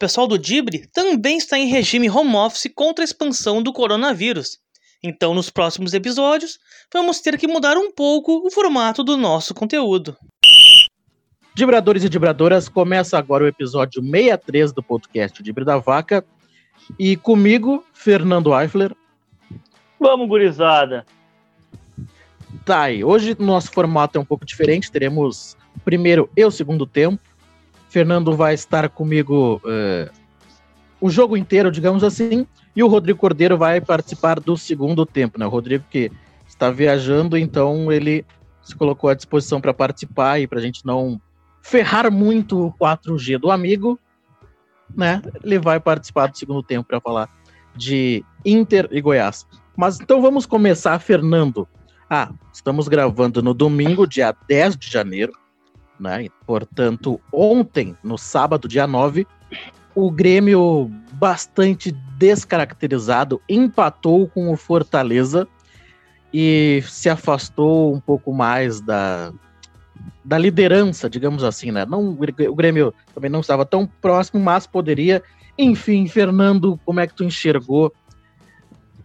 O pessoal do Dibre também está em regime home office contra a expansão do coronavírus. Então, nos próximos episódios, vamos ter que mudar um pouco o formato do nosso conteúdo. Dibradores e dibradoras, começa agora o episódio 63 do podcast Dibre da Vaca. E comigo, Fernando Eifler. Vamos, gurizada! Tá aí, hoje o nosso formato é um pouco diferente, teremos o primeiro e o segundo tempo. Fernando vai estar comigo uh, o jogo inteiro, digamos assim, e o Rodrigo Cordeiro vai participar do segundo tempo, né? O Rodrigo que está viajando, então ele se colocou à disposição para participar e para a gente não ferrar muito o 4G do amigo, né? Ele vai participar do segundo tempo para falar de Inter e Goiás. Mas então vamos começar, Fernando. Ah, estamos gravando no domingo, dia 10 de janeiro, né? Portanto, ontem, no sábado, dia 9, o Grêmio, bastante descaracterizado, empatou com o Fortaleza e se afastou um pouco mais da, da liderança, digamos assim, né? Não, o Grêmio também não estava tão próximo, mas poderia. Enfim, Fernando, como é que tu enxergou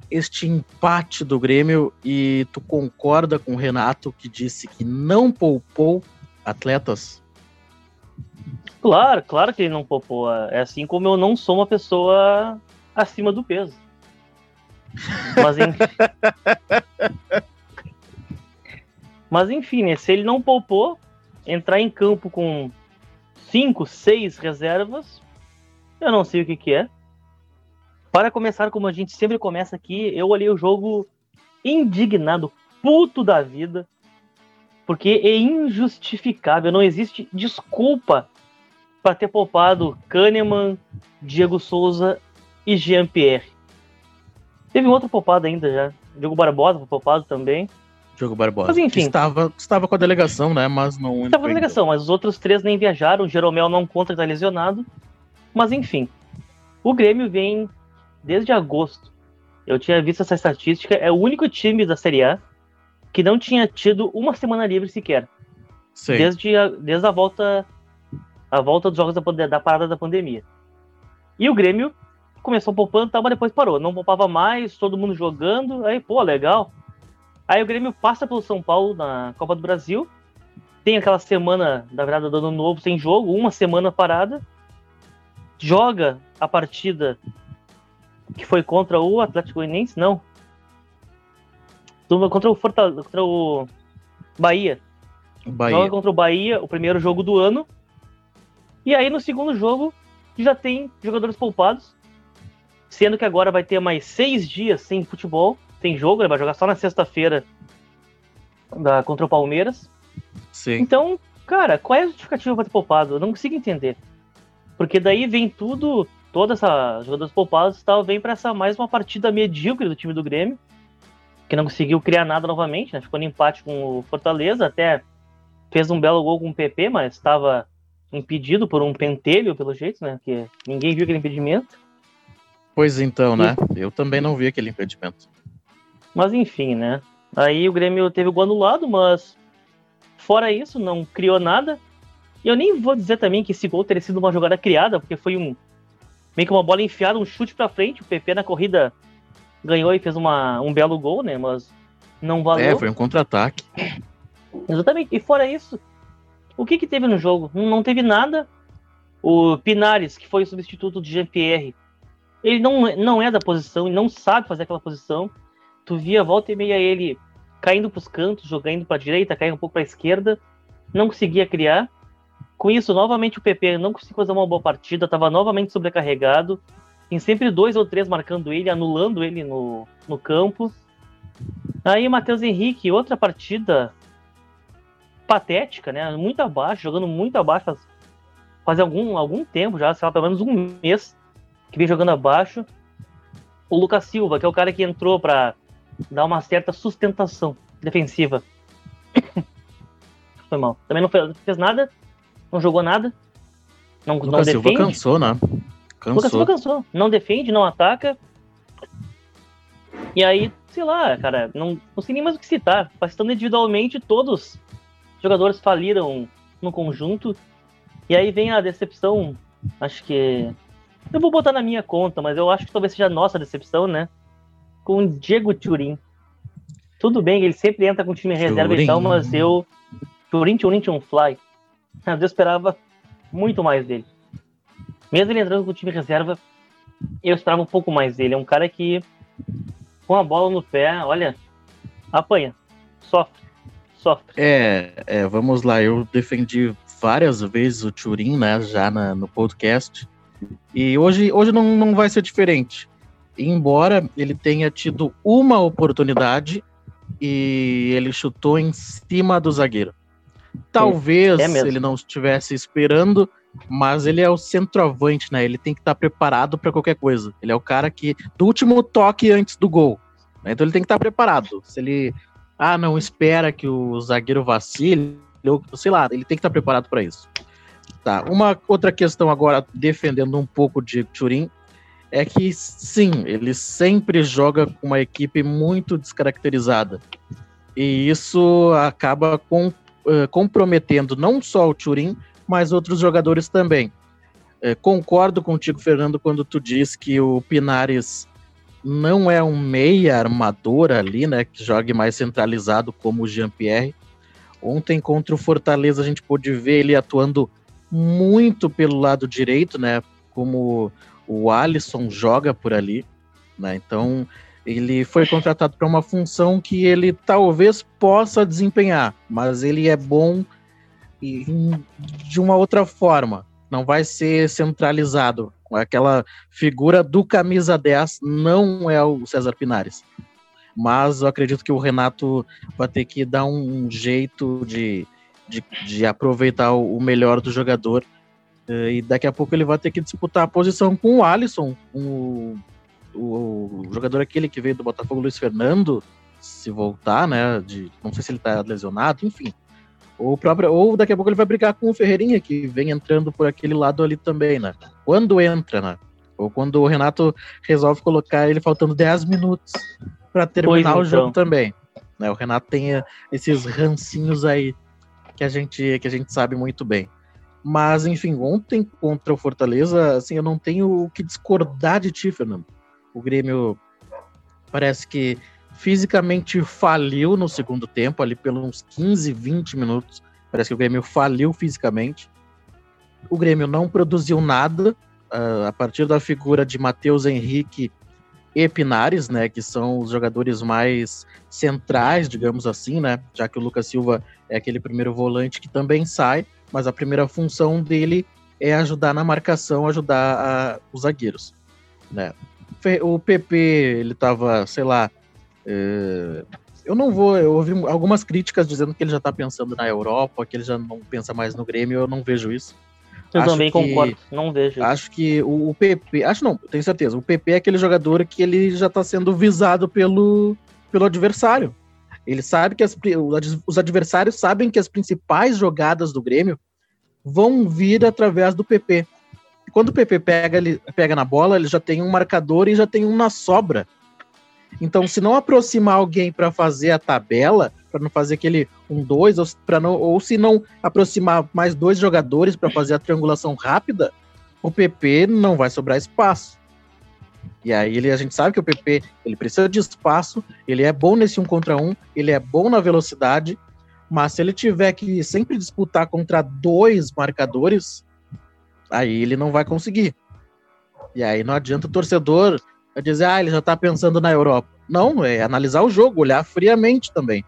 este empate do Grêmio e tu concorda com o Renato que disse que não poupou atletas? Claro, claro que ele não poupou. É assim como eu não sou uma pessoa acima do peso. Mas enfim. Mas enfim, né? Se ele não poupou, entrar em campo com cinco, seis reservas, eu não sei o que, que é. Para começar, como a gente sempre começa aqui, eu olhei o jogo indignado, puto da vida, porque é injustificável, não existe desculpa para ter poupado Kahneman, Diego Souza e Jean-Pierre. Teve um outro poupado ainda já, Diego Barbosa foi poupado também. Diogo Barbosa. Mas enfim. Estava, estava com a delegação, né? Mas não. Estava com a delegação, mas os outros três nem viajaram. O Jeromel não conta que tá lesionado. Mas enfim. O Grêmio vem desde agosto. Eu tinha visto essa estatística. É o único time da Série A que não tinha tido uma semana livre sequer. Desde a, desde a volta a volta dos jogos da, da parada da pandemia. E o Grêmio começou poupando, tá, mas depois parou. Não poupava mais, todo mundo jogando. Aí, pô, legal. Aí o Grêmio passa pelo São Paulo na Copa do Brasil. Tem aquela semana da virada do ano novo sem jogo, uma semana parada. Joga a partida que foi contra o Atlético Goianiense, não. Contra o Fortaleza, contra o Bahia. Bahia. Joga contra o Bahia, o primeiro jogo do ano. E aí no segundo jogo já tem jogadores poupados. Sendo que agora vai ter mais seis dias sem futebol tem jogo, ele vai jogar só na sexta-feira contra o Palmeiras. Sim. Então, cara, qual é a justificativa para ter poupado? Eu não consigo entender. Porque daí vem tudo, toda essa jogadores poupados tal, vem para essa mais uma partida medíocre do time do Grêmio, que não conseguiu criar nada novamente, né? Ficou no empate com o Fortaleza, até fez um belo gol com o PP, mas estava impedido por um pentelho, pelo jeito, né? Que ninguém viu aquele impedimento. Pois então, né? Eu também não vi aquele impedimento. Mas enfim, né? Aí o Grêmio teve o gol anulado, mas fora isso, não criou nada. E eu nem vou dizer também que esse gol teria sido uma jogada criada, porque foi um meio que uma bola enfiada, um chute para frente. O PP na corrida ganhou e fez uma, um belo gol, né? Mas não valeu. É, foi um contra-ataque. Exatamente. E fora isso, o que que teve no jogo? Não teve nada. O Pinares, que foi o substituto de Jean-Pierre, ele não, não é da posição, ele não sabe fazer aquela posição tu via volta e meia ele caindo para os cantos, jogando para a direita, caindo um pouco para a esquerda, não conseguia criar. Com isso, novamente o PP não conseguiu fazer uma boa partida, estava novamente sobrecarregado. Tem sempre dois ou três marcando ele, anulando ele no, no campo. Aí Matheus Henrique, outra partida patética, né? Muito abaixo, jogando muito abaixo faz, faz algum, algum tempo já, sei lá, pelo menos um mês que vem jogando abaixo. O Lucas Silva, que é o cara que entrou para dá uma certa sustentação defensiva. Foi mal. Também não fez, fez, nada, não jogou nada. Não, Lucas não defende. Silva cansou, né? Cansou. Cansou. Não defende, não ataca. E aí, sei lá, cara, não, não sei nem mais o que citar. Passando individualmente, todos os jogadores faliram no conjunto. E aí vem a decepção, acho que Eu vou botar na minha conta, mas eu acho que talvez seja a nossa decepção, né? Com o Diego Turin. Tudo bem, ele sempre entra com o time reserva e tal, mas eu. Turin, Turin, Turin Fly. Eu esperava muito mais dele. Mesmo ele entrando com o time reserva, eu esperava um pouco mais dele. É um cara que, com a bola no pé, olha, apanha, sofre, sofre. É, é vamos lá, eu defendi várias vezes o Turin, né, já na, no podcast. E hoje, hoje não, não vai ser diferente. Embora ele tenha tido uma oportunidade e ele chutou em cima do zagueiro. Talvez é ele não estivesse esperando, mas ele é o centroavante, né? Ele tem que estar preparado para qualquer coisa. Ele é o cara que do último toque antes do gol. Né? Então ele tem que estar preparado. Se ele ah, não espera que o zagueiro vacile, ou sei lá, ele tem que estar preparado para isso. Tá. Uma outra questão agora defendendo um pouco de Turin é que sim, ele sempre joga com uma equipe muito descaracterizada. E isso acaba com, uh, comprometendo não só o Turin, mas outros jogadores também. Uh, concordo contigo, Fernando, quando tu diz que o Pinares não é um meia armador ali, né, que jogue mais centralizado como o Jean-Pierre. Ontem contra o Fortaleza a gente pôde ver ele atuando muito pelo lado direito, né, como o Alisson joga por ali, né? Então ele foi contratado para uma função que ele talvez possa desempenhar, mas ele é bom de uma outra forma. Não vai ser centralizado. Aquela figura do camisa 10 não é o César Pinares. Mas eu acredito que o Renato vai ter que dar um jeito de, de, de aproveitar o melhor do jogador é, e daqui a pouco ele vai ter que disputar a posição com o Alisson, com o, o, o, jogador aquele que veio do Botafogo, Luiz Fernando, se voltar, né? De, não sei se ele tá lesionado, enfim. Ou, próprio, ou daqui a pouco ele vai brigar com o Ferreirinha, que vem entrando por aquele lado ali também, né? Quando entra, né? Ou quando o Renato resolve colocar ele faltando 10 minutos para terminar pois o então. jogo também. Né? O Renato tem esses rancinhos aí que a gente, que a gente sabe muito bem. Mas, enfim, ontem contra o Fortaleza, assim, eu não tenho o que discordar de ti, Fernando. O Grêmio parece que fisicamente faliu no segundo tempo, ali pelos 15, 20 minutos. Parece que o Grêmio faliu fisicamente. O Grêmio não produziu nada uh, a partir da figura de Matheus Henrique e Pinares, né, que são os jogadores mais centrais, digamos assim, né, já que o Lucas Silva é aquele primeiro volante que também sai mas a primeira função dele é ajudar na marcação, ajudar a, os zagueiros. Né? O PP, ele tava, sei lá. É, eu não vou. Eu ouvi algumas críticas dizendo que ele já tá pensando na Europa, que ele já não pensa mais no Grêmio, eu não vejo isso. Eu acho também que, concordo, não vejo. Acho que o, o, PP. Acho não, tenho certeza. O PP é aquele jogador que ele já tá sendo visado pelo, pelo adversário. Ele sabe que as, os adversários sabem que as principais jogadas do Grêmio vão vir através do PP. Quando o PP pega, ele, pega na bola, ele já tem um marcador e já tem um na sobra. Então, se não aproximar alguém para fazer a tabela, para não fazer aquele um dois, ou, não, ou se não aproximar mais dois jogadores para fazer a triangulação rápida, o PP não vai sobrar espaço. E aí ele, a gente sabe que o PP ele precisa de espaço, ele é bom nesse um contra um, ele é bom na velocidade, mas se ele tiver que sempre disputar contra dois marcadores, aí ele não vai conseguir. E aí não adianta o torcedor dizer, ah, ele já tá pensando na Europa. Não, é analisar o jogo, olhar friamente também.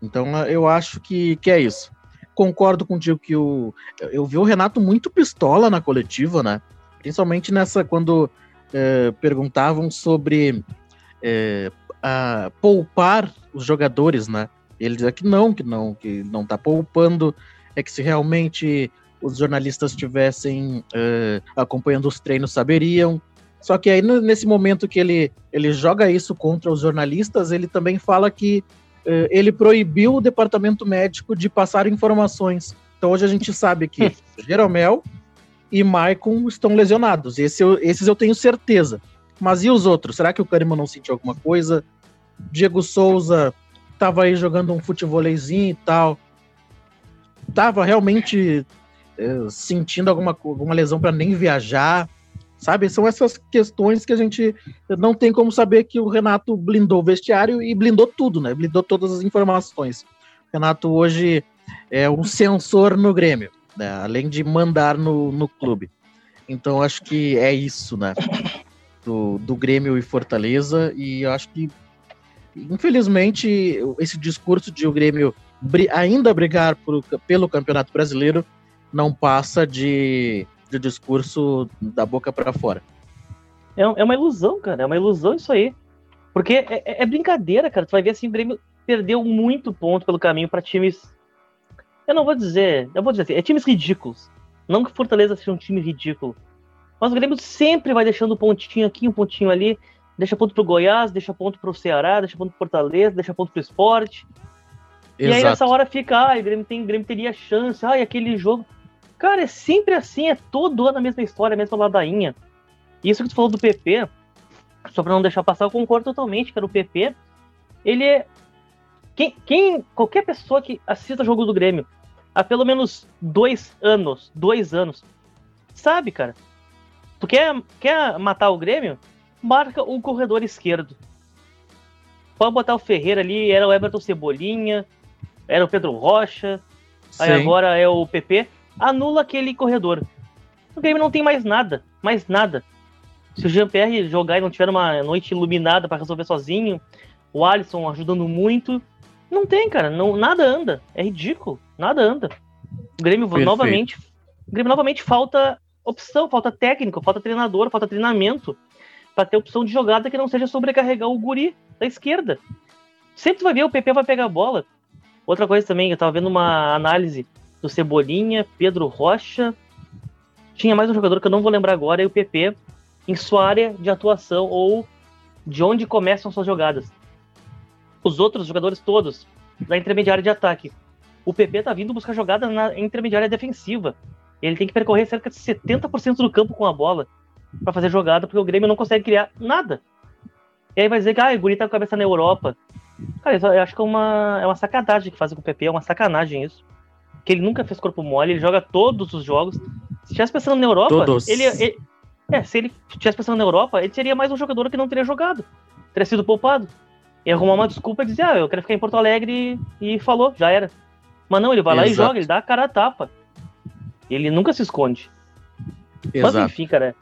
Então eu acho que, que é isso. Concordo contigo que o. Eu vi o Renato muito pistola na coletiva, né? Principalmente nessa, quando é, perguntavam sobre é, a, poupar os jogadores, né? Ele dizia que não, que não, que não está poupando, é que se realmente os jornalistas estivessem é, acompanhando os treinos saberiam. Só que aí nesse momento que ele, ele joga isso contra os jornalistas, ele também fala que ele proibiu o departamento médico de passar informações. Então hoje a gente sabe que Jeromel e Maicon estão lesionados. Esse eu, esses eu tenho certeza. Mas e os outros? Será que o Kahneman não sentiu alguma coisa? Diego Souza estava aí jogando um futebolêzinho e tal. Tava realmente é, sentindo alguma, alguma lesão para nem viajar. Sabe? São essas questões que a gente não tem como saber que o Renato blindou o vestiário e blindou tudo, né? Blindou todas as informações. O Renato hoje é um sensor no Grêmio, né? além de mandar no, no clube. Então acho que é isso, né? Do, do Grêmio e Fortaleza, e acho que, infelizmente, esse discurso de o Grêmio ainda brigar por, pelo Campeonato Brasileiro não passa de de discurso da boca para fora. É, é uma ilusão, cara. É uma ilusão isso aí. Porque é, é, é brincadeira, cara. Tu vai ver assim, o Grêmio perdeu muito ponto pelo caminho para times. Eu não vou dizer. Eu vou dizer assim, é times ridículos. Não que Fortaleza seja um time ridículo. Mas o Grêmio sempre vai deixando um pontinho aqui, um pontinho ali. Deixa ponto pro Goiás, deixa ponto pro Ceará, deixa ponto pro Fortaleza, deixa ponto pro esporte. Exato. E aí nessa hora fica, ah, o Grêmio, tem, o Grêmio teria chance, ah, e aquele jogo. Cara, é sempre assim, é todo ano a mesma história, a mesma ladainha. Isso que tu falou do PP, só pra não deixar passar, eu concordo totalmente, cara. O PP, ele é. Quem, quem, qualquer pessoa que assista jogo do Grêmio há pelo menos dois anos, dois anos, sabe, cara? Tu quer, quer matar o Grêmio? Marca o corredor esquerdo. Pode botar o Ferreira ali, era o Everton Cebolinha, era o Pedro Rocha, Sim. aí agora é o PP anula aquele corredor. O Grêmio não tem mais nada, mais nada. Se o Jean-Pierre jogar e não tiver uma noite iluminada para resolver sozinho, o Alisson ajudando muito, não tem, cara, não, nada anda. É ridículo, nada anda. O Grêmio Perfeito. novamente, o Grêmio novamente falta opção, falta técnico, falta treinador, falta treinamento para ter opção de jogada que não seja sobrecarregar o guri da esquerda. Sempre vai ver o PP vai pegar a bola. Outra coisa também, eu tava vendo uma análise do Cebolinha, Pedro Rocha. Tinha mais um jogador que eu não vou lembrar agora, e o PP, em sua área de atuação ou de onde começam suas jogadas. Os outros jogadores todos, da intermediária de ataque. O PP tá vindo buscar jogada na intermediária defensiva. Ele tem que percorrer cerca de 70% do campo com a bola para fazer jogada, porque o Grêmio não consegue criar nada. E aí vai dizer que ah, o Guri tá com a cabeça na Europa. Cara, eu acho que é uma, é uma sacanagem que fazem com o PP, é uma sacanagem isso que ele nunca fez corpo mole, ele joga todos os jogos. Se estivesse pensando na Europa, todos. Ele, ele, é, se ele estivesse pensando na Europa, ele seria mais um jogador que não teria jogado, teria sido poupado. E arrumar uma desculpa e dizer, ah, eu quero ficar em Porto Alegre e, e falou, já era. Mas não, ele vai Exato. lá e joga, ele dá a cara a tapa. Ele nunca se esconde. Exato. Mas enfim, cara.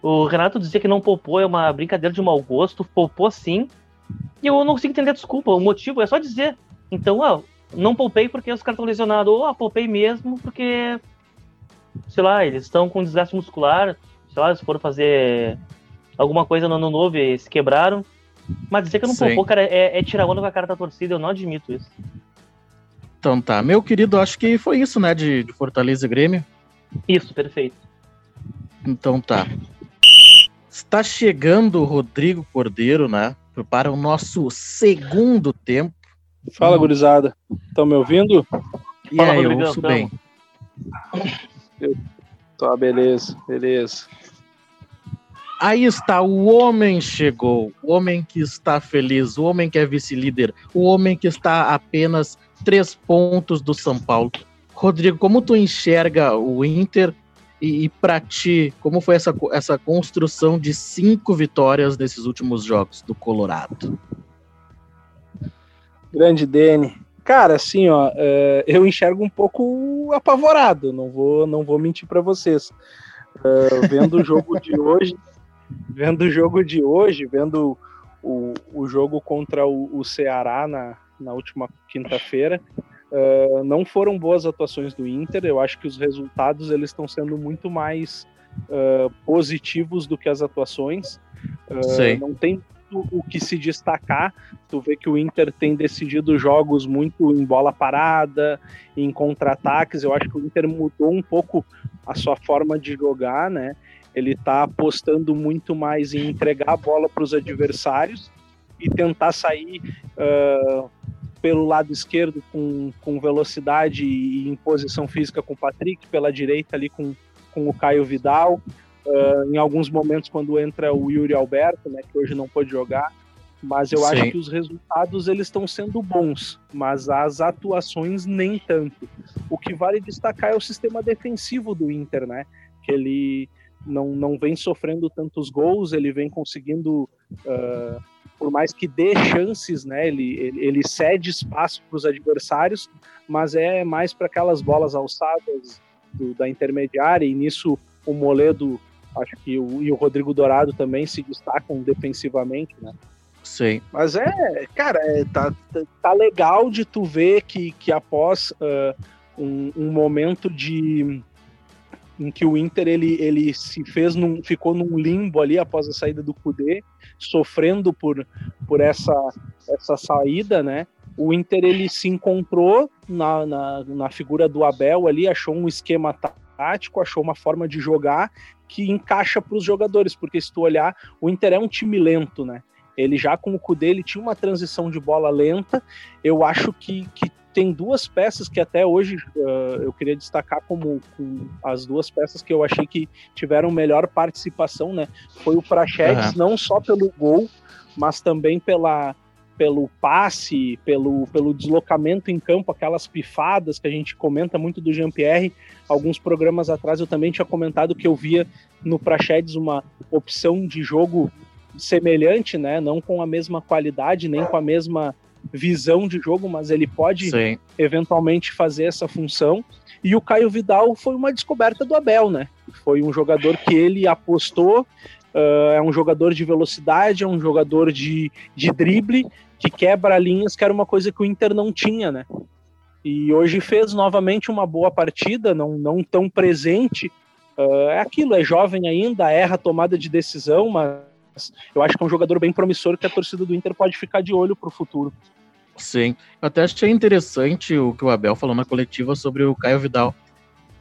O Renato dizia que não poupou é uma brincadeira de mau gosto, poupou sim. E eu não consigo entender a desculpa. O motivo é só dizer. Então, ah, não poupei porque os caras estão lesionados, ou ah, poupei mesmo porque, sei lá, eles estão com desgaste muscular, sei lá, se foram fazer alguma coisa no ano novo e se quebraram. Mas dizer que eu não poupou, cara, é, é tirar onda com a cara da torcida, eu não admito isso. Então tá, meu querido, acho que foi isso, né, de, de Fortaleza e Grêmio. Isso, perfeito. Então tá. Está chegando o Rodrigo Cordeiro, né, para o nosso segundo tempo. Fala, hum. gurizada. Estão me ouvindo? E Fala, aí, eu ouço bem. Eu... Tá, beleza, beleza. Aí está, o homem chegou, o homem que está feliz, o homem que é vice-líder, o homem que está a apenas três pontos do São Paulo. Rodrigo, como tu enxerga o Inter e, e para ti, como foi essa, essa construção de cinco vitórias nesses últimos jogos do Colorado? Grande Dene. Cara, assim, ó, é, eu enxergo um pouco apavorado, não vou, não vou mentir para vocês. É, vendo o jogo de hoje, vendo o jogo de hoje, vendo o, o jogo contra o, o Ceará na, na última quinta-feira, uh, não foram boas atuações do Inter. Eu acho que os resultados eles estão sendo muito mais uh, positivos do que as atuações. Uh, não tem o que se destacar. Tu vê que o Inter tem decidido jogos muito em bola parada, em contra-ataques. Eu acho que o Inter mudou um pouco a sua forma de jogar, né? Ele tá apostando muito mais em entregar a bola para os adversários e tentar sair uh, pelo lado esquerdo com, com velocidade e em posição física com o Patrick, pela direita ali com, com o Caio Vidal. Uh, em alguns momentos quando entra o Yuri Alberto, né, que hoje não pode jogar, mas eu Sim. acho que os resultados eles estão sendo bons, mas as atuações nem tanto. O que vale destacar é o sistema defensivo do Inter, né? Que ele não, não vem sofrendo tantos gols, ele vem conseguindo, uh, por mais que dê chances, né? Ele, ele, ele cede espaço para os adversários, mas é mais para aquelas bolas alçadas do, da intermediária, e nisso o Moledo, acho que o, e o Rodrigo Dourado também se destacam defensivamente, né? Sim. Mas é, cara, é, tá, tá, legal de tu ver que, que após uh, um, um momento de em que o Inter ele, ele se fez num, ficou num limbo ali após a saída do Cudê, sofrendo por, por essa, essa saída, né? O Inter ele se encontrou na, na, na figura do Abel ali, achou um esquema tático, achou uma forma de jogar que encaixa para os jogadores, porque se tu olhar, o Inter é um time lento, né? Ele já com o Cudê, ele tinha uma transição de bola lenta. Eu acho que, que tem duas peças que até hoje uh, eu queria destacar como, as duas peças que eu achei que tiveram melhor participação, né? Foi o Prachedes, uhum. não só pelo gol, mas também pela, pelo passe, pelo, pelo deslocamento em campo, aquelas pifadas que a gente comenta muito do Jean-Pierre. Alguns programas atrás eu também tinha comentado que eu via no Prachedes uma opção de jogo semelhante, né? Não com a mesma qualidade, nem com a mesma visão de jogo, mas ele pode Sim. eventualmente fazer essa função. E o Caio Vidal foi uma descoberta do Abel, né? Foi um jogador que ele apostou, uh, é um jogador de velocidade, é um jogador de, de drible, que quebra linhas, que era uma coisa que o Inter não tinha, né? E hoje fez novamente uma boa partida, não, não tão presente. Uh, é aquilo, é jovem ainda, erra a tomada de decisão, mas eu acho que é um jogador bem promissor que a torcida do Inter pode ficar de olho para o futuro. Sim, eu até achei interessante o que o Abel falou na coletiva sobre o Caio Vidal,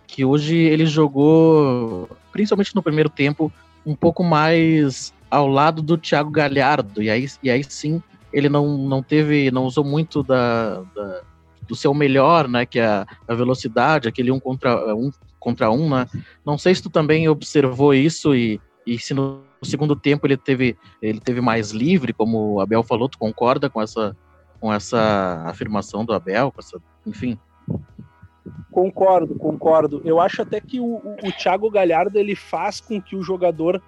que hoje ele jogou, principalmente no primeiro tempo, um pouco mais ao lado do Thiago Galhardo, e aí, e aí sim ele não, não teve, não usou muito da, da do seu melhor, né, que é a, a, velocidade, aquele um contra um contra um, né? Não sei se tu também observou isso e, e se no segundo tempo ele teve ele teve mais livre, como o Abel falou, tu concorda com essa com essa afirmação do Abel, essa, enfim. Concordo, concordo. Eu acho até que o, o, o Thiago Galhardo ele faz com que o jogador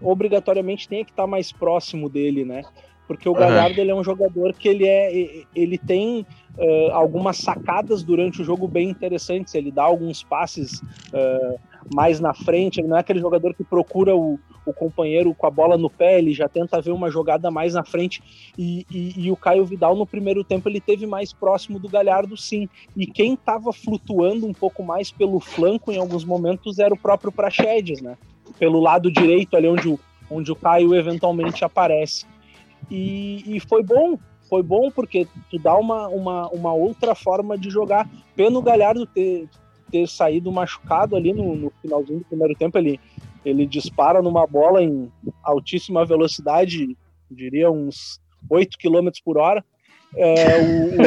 obrigatoriamente tenha que estar mais próximo dele, né? Porque o Galhardo uhum. ele é um jogador que ele é ele tem uh, algumas sacadas durante o jogo bem interessantes. Ele dá alguns passes uh, mais na frente. Ele não é aquele jogador que procura o, o companheiro com a bola no pé, ele já tenta ver uma jogada mais na frente. E, e, e o Caio Vidal, no primeiro tempo, ele teve mais próximo do Galhardo, sim. E quem estava flutuando um pouco mais pelo flanco em alguns momentos era o próprio Praxedes, né? Pelo lado direito, ali onde o, onde o Caio eventualmente aparece. E, e foi bom, foi bom porque tu dá uma, uma, uma outra forma de jogar. Pena o Galhardo ter, ter saído machucado ali no, no finalzinho do primeiro tempo. Ele, ele dispara numa bola em altíssima velocidade, diria uns 8 km por hora. É, o, o...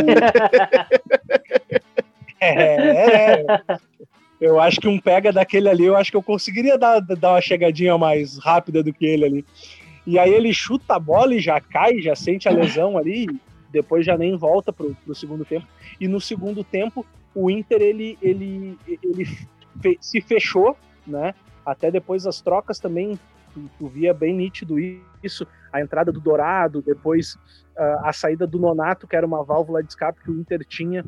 é, é, eu acho que um pega daquele ali, eu acho que eu conseguiria dar, dar uma chegadinha mais rápida do que ele ali. E aí ele chuta a bola e já cai, já sente a lesão ali, depois já nem volta pro, pro segundo tempo. E no segundo tempo, o Inter ele, ele, ele fe, se fechou, né? Até depois das trocas também tu, tu, via bem nítido isso, a entrada do Dourado, depois uh, a saída do Nonato, que era uma válvula de escape que o Inter tinha,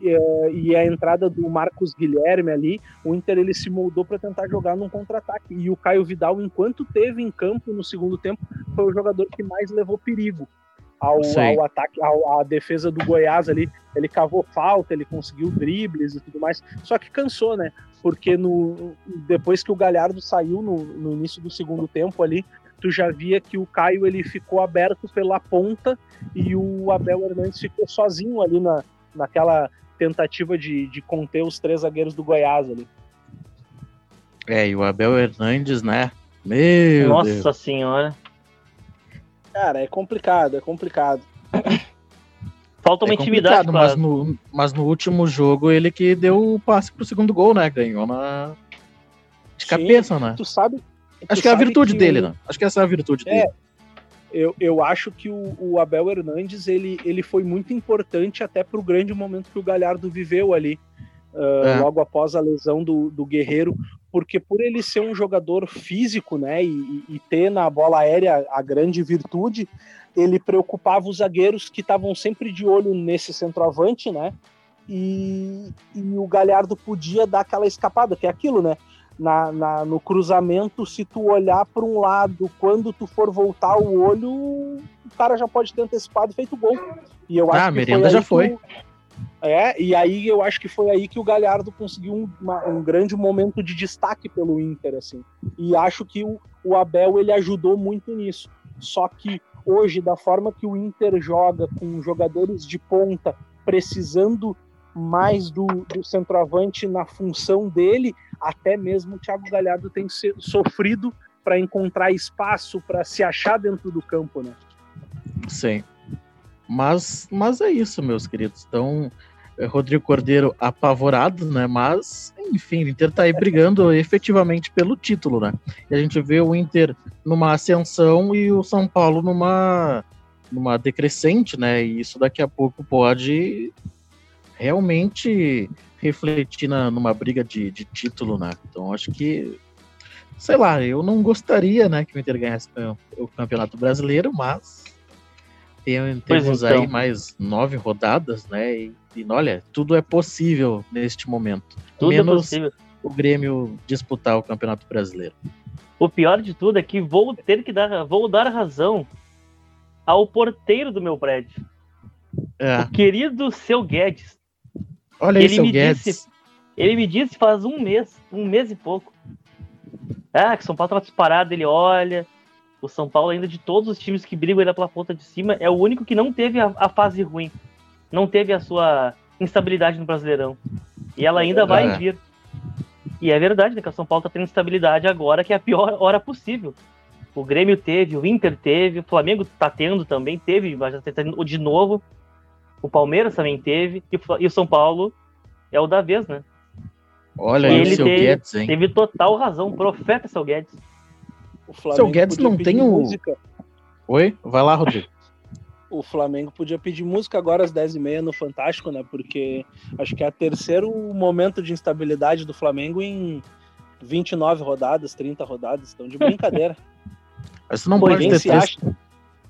e a entrada do Marcos Guilherme ali, o Inter ele se moldou para tentar jogar num contra-ataque. E o Caio Vidal, enquanto teve em campo no segundo tempo, foi o jogador que mais levou perigo ao, ao ataque, ao, à defesa do Goiás ali. Ele cavou falta, ele conseguiu dribles e tudo mais. Só que cansou, né? Porque no, depois que o Galhardo saiu no, no início do segundo tempo ali, tu já via que o Caio ele ficou aberto pela ponta e o Abel Hernandes ficou sozinho ali na, naquela tentativa de, de conter os três zagueiros do Goiás ali. É, e o Abel Hernandes, né? Meu Nossa Deus. senhora. Cara, é complicado, é complicado. Falta uma é intimidade, mas no, mas no último jogo ele que deu o passe pro segundo gol, né? Ganhou na de Sim, cabeça, né? Tu sabe? Acho que é a virtude dele, né? Acho que essa é a virtude é, dele. Eu, eu acho que o, o, Abel Hernandes ele, ele foi muito importante até pro grande momento que o Galhardo viveu ali. uh, é. logo após a lesão do, do Guerreiro, porque por ele ser um jogador físico, né, e, e ter na bola aérea a grande virtude, ele preocupava os zagueiros que estavam sempre de olho nesse centroavante, né? E, e, o Galhardo podia dar aquela escapada, que é aquilo, né? Na, na no cruzamento, se tu olhar para um lado, quando tu for voltar o olho, o cara já pode ter antecipado e feito gol. E eu ah, acho a merenda já foi. É, e aí eu acho que foi aí que o Galhardo conseguiu um, uma, um grande momento de destaque pelo Inter, assim. E acho que o, o Abel ele ajudou muito nisso. Só que hoje, da forma que o Inter joga, com jogadores de ponta precisando mais do, do centroavante na função dele, até mesmo o Thiago Galhardo tem sofrido para encontrar espaço, para se achar dentro do campo, né? Sim. Mas, mas é isso, meus queridos. Então, é, Rodrigo Cordeiro apavorado, né? Mas, enfim, o Inter tá aí brigando efetivamente pelo título, né? E a gente vê o Inter numa ascensão e o São Paulo numa, numa decrescente, né? E isso daqui a pouco pode realmente refletir na, numa briga de, de título, né? Então, acho que sei lá, eu não gostaria, né, que o Inter ganhasse o Campeonato Brasileiro, mas tem, temos então. aí mais nove rodadas, né? E, e, olha, tudo é possível neste momento. Tudo é Menos é o Grêmio disputar o Campeonato Brasileiro. O pior de tudo é que vou ter que dar, vou dar razão ao porteiro do meu prédio. É. O querido seu Guedes. Olha aí, ele seu me Guedes. Disse, ele me disse faz um mês, um mês e pouco. Ah, que São Paulo tava disparado, ele olha, o São Paulo, ainda de todos os times que brigam ainda pela ponta de cima, é o único que não teve a, a fase ruim. Não teve a sua instabilidade no Brasileirão. E ela ainda vai é. vir. E é verdade, né? Que o São Paulo tá tendo instabilidade agora, que é a pior hora possível. O Grêmio teve, o Inter teve, o Flamengo tá tendo também, teve, mas já tá tendo de novo. O Palmeiras também teve, e o São Paulo é o da vez, né? Olha aí, o seu teve, Guedes, hein? Teve total razão, profeta seu Guedes. O Seu Guedes não tem o. Música. Oi? Vai lá, Rodrigo. o Flamengo podia pedir música agora às 10h30 no Fantástico, né? Porque acho que é o terceiro momento de instabilidade do Flamengo em 29 rodadas, 30 rodadas. Então, de brincadeira. Mas você não pode ter três. Acha...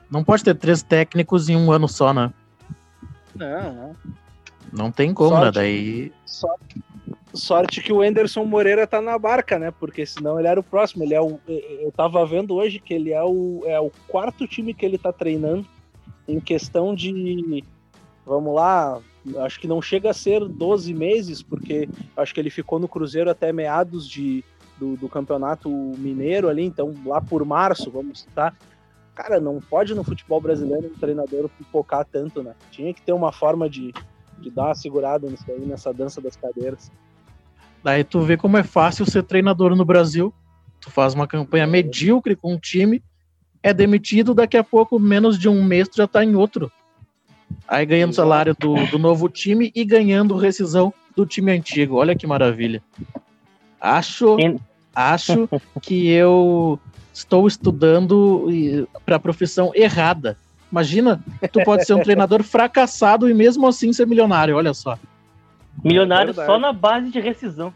Não pode ter três técnicos em um ano só, né? Não, não. Não tem como, né? sorte, né? Daí. Sorte, Sorte que o Anderson Moreira tá na barca, né? Porque senão ele era o próximo. Ele é o, eu tava vendo hoje que ele é o, é o quarto time que ele tá treinando em questão de. Vamos lá, acho que não chega a ser 12 meses, porque acho que ele ficou no Cruzeiro até meados de, do, do campeonato mineiro ali, então lá por março, vamos citar. Cara, não pode no futebol brasileiro um treinador pipocar tanto, né? Tinha que ter uma forma de, de dar uma segurada nisso aí, nessa dança das cadeiras. Daí tu vê como é fácil ser treinador no Brasil. Tu faz uma campanha medíocre com um time, é demitido, daqui a pouco, menos de um mês, tu já tá em outro. Aí ganhando salário do, do novo time e ganhando rescisão do time antigo. Olha que maravilha. Acho, acho que eu estou estudando para a profissão errada. Imagina, tu pode ser um treinador fracassado e mesmo assim ser milionário, olha só. Milionário é só na base de rescisão.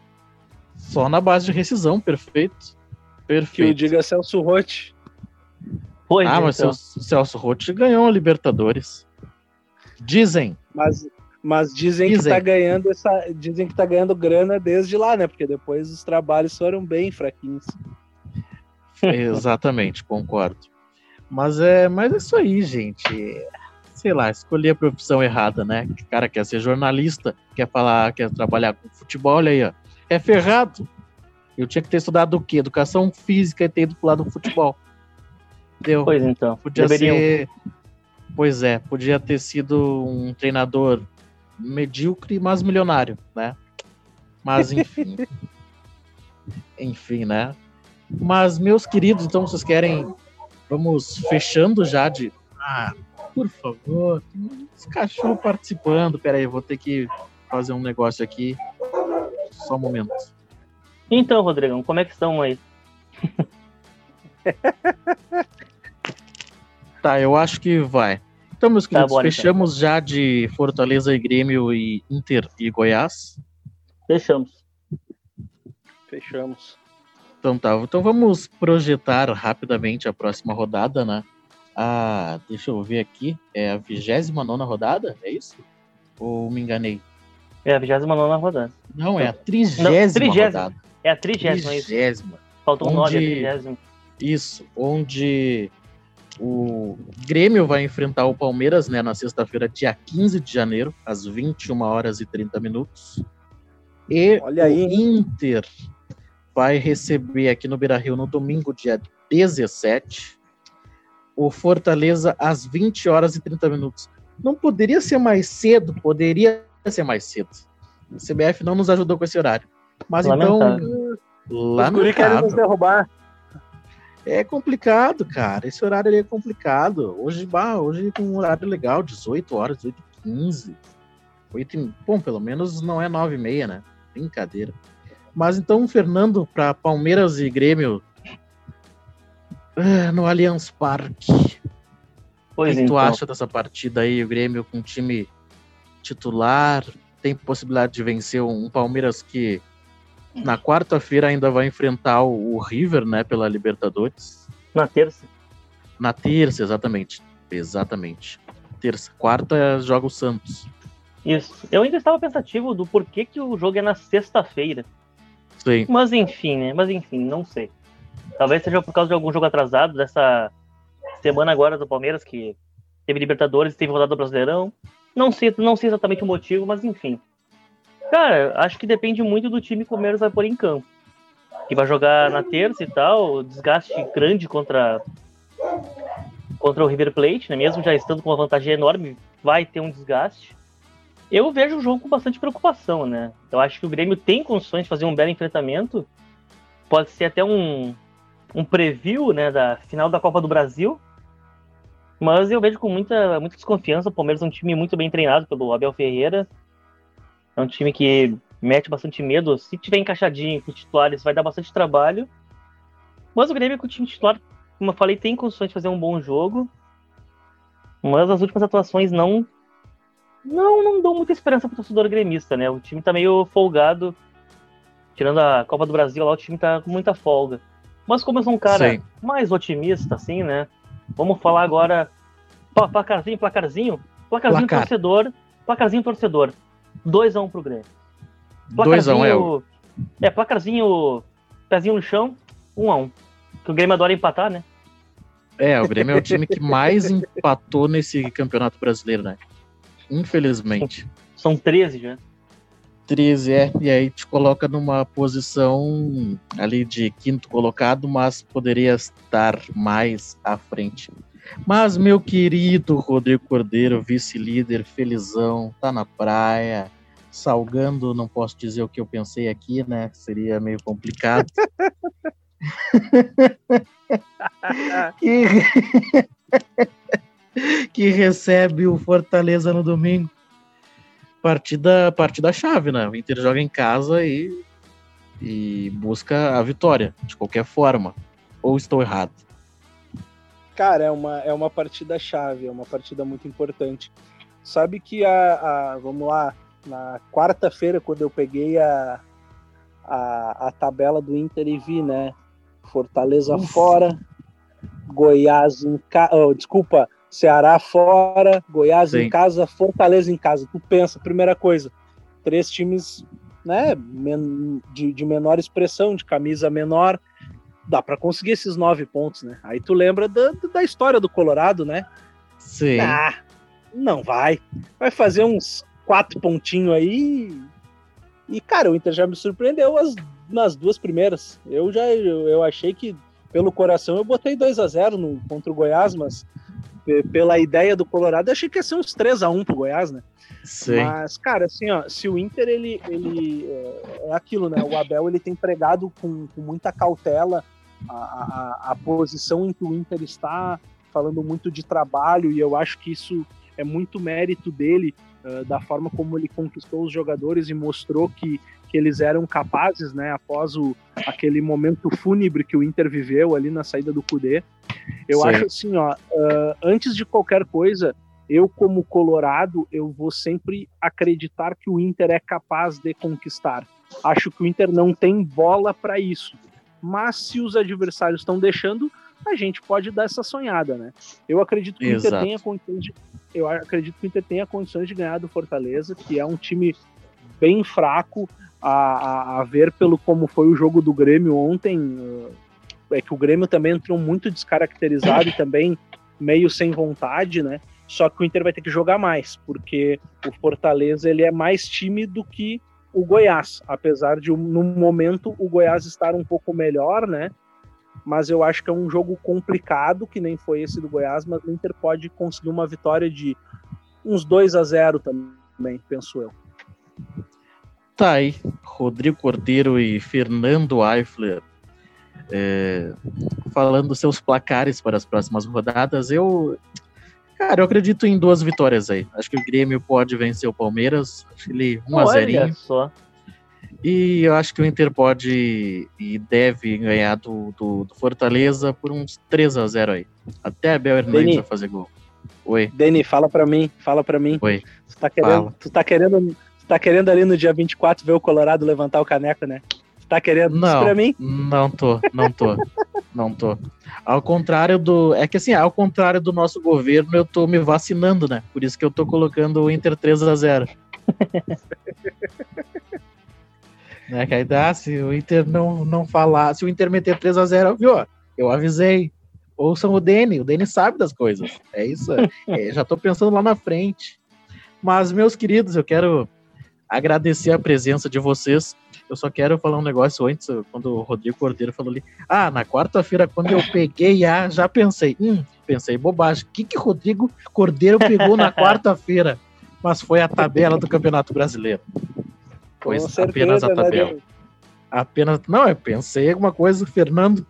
Só na base de rescisão, perfeito. Perfeito. Que o diga Celso Rotti. Pois ah, mas então. Celso, Celso Rotti ganhou a Libertadores. Dizem. Mas, mas dizem, dizem, que tá ganhando essa. Dizem que tá ganhando grana desde lá, né? Porque depois os trabalhos foram bem fraquinhos. Exatamente, concordo. Mas é, mas é isso aí, gente sei lá, escolhi a profissão errada, né? O cara quer ser jornalista, quer falar, quer trabalhar com futebol, olha aí, ó. É ferrado. Eu tinha que ter estudado o quê? Educação física e ter ido pro lado do futebol. Deu. Pois então. Podia deveriam... ser. Pois é, podia ter sido um treinador medíocre, mas milionário, né? Mas enfim. enfim, né? Mas, meus queridos, então vocês querem. Vamos fechando já de. Ah, por favor. Tem uns cachorros participando. Pera aí, vou ter que fazer um negócio aqui. Só um momento. Então, Rodrigão, como é que estão aí? tá, eu acho que vai. Então, meus queridos, tá bom, então. fechamos então. já de Fortaleza e Grêmio e Inter e Goiás. Fechamos. Fechamos. Então tá, então vamos projetar rapidamente a próxima rodada, né? Ah, deixa eu ver aqui. É a 29 rodada? É isso? Ou me enganei? É a 29 rodada. Não, é a 30 rodada. É a 30, é isso. Trigésima. Faltou um Onde- 9, a 30. Isso, onde o Grêmio vai enfrentar o Palmeiras né, na sexta-feira, dia 15 de janeiro, às 21 horas e 30 minutos. E Olha aí, o Inter vai receber aqui no Beira-Rio no domingo, dia 17, o Fortaleza às 20 horas e 30 minutos. Não poderia ser mais cedo, poderia ser mais cedo. O CBF não nos ajudou com esse horário. Mas Lamentável. então, Os guri querem nos derrubar. É complicado, cara. Esse horário é complicado. Hoje, bah, hoje tem um horário legal, 18 horas, 18 e 15. 8 e... Bom, pelo menos não é 9 e meia, né? Brincadeira. Mas então, Fernando, para Palmeiras e Grêmio ah, no Allianz Parque. O Pois que, que tu então. acha dessa partida aí? O Grêmio com time titular tem possibilidade de vencer um Palmeiras que na quarta-feira ainda vai enfrentar o o River, né, pela Libertadores. Na terça. Na terça, exatamente. Exatamente. Terça. Quarta joga o Santos. Isso. Eu ainda estava pensativo do porquê que o jogo é na sexta-feira. Sim. Mas enfim, né? Mas enfim, não sei. Talvez seja por causa de algum jogo atrasado dessa semana agora do Palmeiras, que teve Libertadores, teve rodada do Brasileirão. Não sei, não sei exatamente o motivo, mas enfim. Cara, acho que depende muito do time que o Palmeiras vai pôr em campo. Que vai jogar na terça e tal, desgaste grande contra contra o River Plate, né? Mesmo já estando com uma vantagem enorme, vai ter um desgaste. Eu vejo o jogo com bastante preocupação, né? Eu acho que o Grêmio tem condições de fazer um belo enfrentamento. Pode ser até um, um preview, né, da final da Copa do Brasil. Mas eu vejo com muita, muita desconfiança. O Palmeiras é um time muito bem treinado pelo Abel Ferreira. É um time que mete bastante medo. Se tiver encaixadinho com os titulares, vai dar bastante trabalho. Mas o Grêmio com o time titular, como eu falei, tem condições de fazer um bom jogo. Mas as últimas atuações não não, não dão muita esperança pro torcedor gremista, né? O time tá meio folgado. Tirando a Copa do Brasil lá, o time tá com muita folga. Mas como eu sou um cara Sim. mais otimista, assim, né? Vamos falar agora. pla- Placarzinho, placarzinho. Placarzinho Placar. torcedor. Placarzinho torcedor. 2x1 pro Grêmio. 2x1 é o. É, placarzinho. Pezinho no chão, 1x1. Que o Grêmio adora empatar, né? É, o Grêmio é o time que mais empatou nesse campeonato brasileiro, né? Infelizmente. São 13 já. 13 é, e aí te coloca numa posição ali de quinto colocado, mas poderia estar mais à frente. Mas, meu querido Rodrigo Cordeiro, vice-líder, felizão, tá na praia, salgando, não posso dizer o que eu pensei aqui, né? Seria meio complicado. que recebe o Fortaleza no domingo. Partida, partida chave, né? O Inter joga em casa e, e busca a vitória, de qualquer forma. Ou estou errado? Cara, é uma, é uma partida chave, é uma partida muito importante. Sabe que a, a- vamos lá, na quarta-feira, quando eu peguei a, a, a tabela do Inter e vi, né? Fortaleza Ufa. fora, Goiás em casa. desculpa, Ceará fora, Goiás Sim. em casa, Fortaleza em casa. Tu pensa, primeira coisa, três times né, de, de menor expressão, de camisa menor, dá para conseguir esses nove pontos, né? Aí tu lembra da, da história do Colorado, né? Sim. Ah, não vai. Vai fazer uns quatro pontinhos aí. E, cara, o Inter já me surpreendeu as, nas duas primeiras. Eu já eu, eu achei que, pelo coração, eu botei 2 a 0 no, contra o Goiás, mas pela ideia do Colorado, eu achei que ia ser uns 3 a 1 pro Goiás, né? Sim. Mas, cara, assim, ó, se o Inter, ele, ele é, é aquilo, né? O Abel, ele tem pregado com, com muita cautela a, a, a posição em que o Inter está, falando muito de trabalho, e eu acho que isso é muito mérito dele, eh, da forma como ele conquistou os jogadores e mostrou que, que eles eram capazes, né? Após o, aquele momento fúnebre que o Inter viveu ali na saída do Cudê. Eu Sim. acho assim, ó, eh, antes de qualquer coisa, eu como colorado, eu vou sempre acreditar que o Inter é capaz de conquistar. Acho que o Inter não tem bola para isso. Mas se os adversários estão deixando, a gente pode dar essa sonhada, né? Eu acredito que o Inter tenha condições de, eu acredito que o Inter tenha condições de ganhar do Fortaleza, que é um time bem fraco a, a, a ver pelo como foi o jogo do Grêmio ontem. É que o Grêmio também entrou muito descaracterizado e também meio sem vontade, né? Só que o Inter vai ter que jogar mais, porque o Fortaleza ele é mais time do que o Goiás, apesar de no momento o Goiás estar um pouco melhor, né? Mas eu acho que é um jogo complicado, que nem foi esse do Goiás, mas o Inter pode conseguir uma vitória de uns 2 a 0 também, penso eu. Tá aí, Rodrigo Cordeiro e Fernando Eifler é, falando seus placares para as próximas rodadas. Eu Cara, eu acredito em duas vitórias aí. Acho que o Grêmio pode vencer o Palmeiras. Acho que ele 1 a 0 só. E eu acho que o Inter pode e deve ganhar do, do, do Fortaleza por uns 3 a 0 aí. Até a Bel Hernandes vai fazer gol. Oi. Deni, fala pra mim, fala pra mim. Oi. Tu tá querendo, tu tá querendo, tá querendo ali no dia 24 ver o Colorado levantar o caneco, né? Tá querendo não, isso pra mim? Não tô, não tô. não tô. Ao contrário do. É que assim, ao contrário do nosso governo, eu tô me vacinando, né? Por isso que eu tô colocando o Inter 3 a 0 né, que aí dá, se o Inter não, não falar, se o Inter meter 3 a 0 viu? Eu avisei. Ouçam o Dene, o Dene sabe das coisas. É isso. É, já tô pensando lá na frente. Mas, meus queridos, eu quero agradecer a presença de vocês. Eu só quero falar um negócio antes, quando o Rodrigo Cordeiro falou ali. Ah, na quarta-feira, quando eu peguei a, já pensei, hum, pensei, bobagem. O que que Rodrigo Cordeiro pegou na quarta-feira? Mas foi a tabela do Campeonato Brasileiro. Pois certeza, apenas a né, tabela. Né, apenas. Não, eu pensei alguma coisa, Fernando.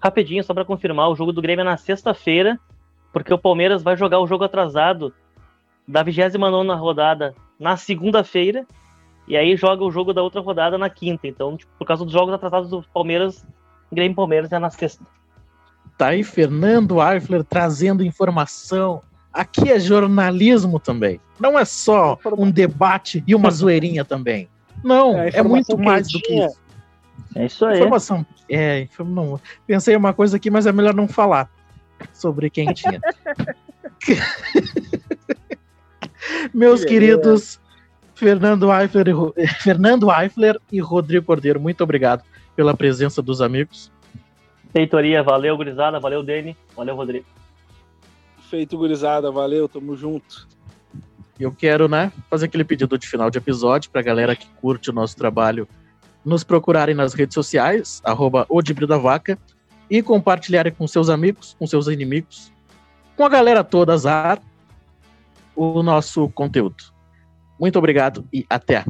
Rapidinho, só para confirmar, o jogo do Grêmio é na sexta-feira, porque o Palmeiras vai jogar o jogo atrasado da 29 rodada na segunda-feira, e aí joga o jogo da outra rodada na quinta. Então, tipo, por causa dos jogos atrasados do Palmeiras, Grêmio Palmeiras é na sexta. Tá aí Fernando Eifler trazendo informação. Aqui é jornalismo também. Não é só um debate e uma zoeirinha também. Não, é, é muito mais do que isso. É isso aí. Informação. É, não, pensei uma coisa aqui, mas é melhor não falar sobre quem tinha. Meus que queridos Fernando Eifler, e, Fernando Eifler e Rodrigo Cordeiro, muito obrigado pela presença dos amigos. Feitoria, valeu, gurizada, valeu, Deni, valeu, Rodrigo. Feito, gurizada, valeu, tamo junto. Eu quero, né, fazer aquele pedido de final de episódio pra galera que curte o nosso trabalho nos procurarem nas redes sociais, arroba da Vaca, e compartilharem com seus amigos, com seus inimigos, com a galera toda, azar, o nosso conteúdo. Muito obrigado e até!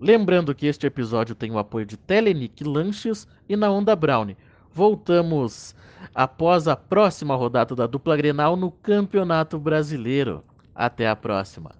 Lembrando que este episódio tem o apoio de Telenic Lanches e na Onda Brownie. Voltamos após a próxima rodada da dupla Grenal no Campeonato Brasileiro. Até a próxima.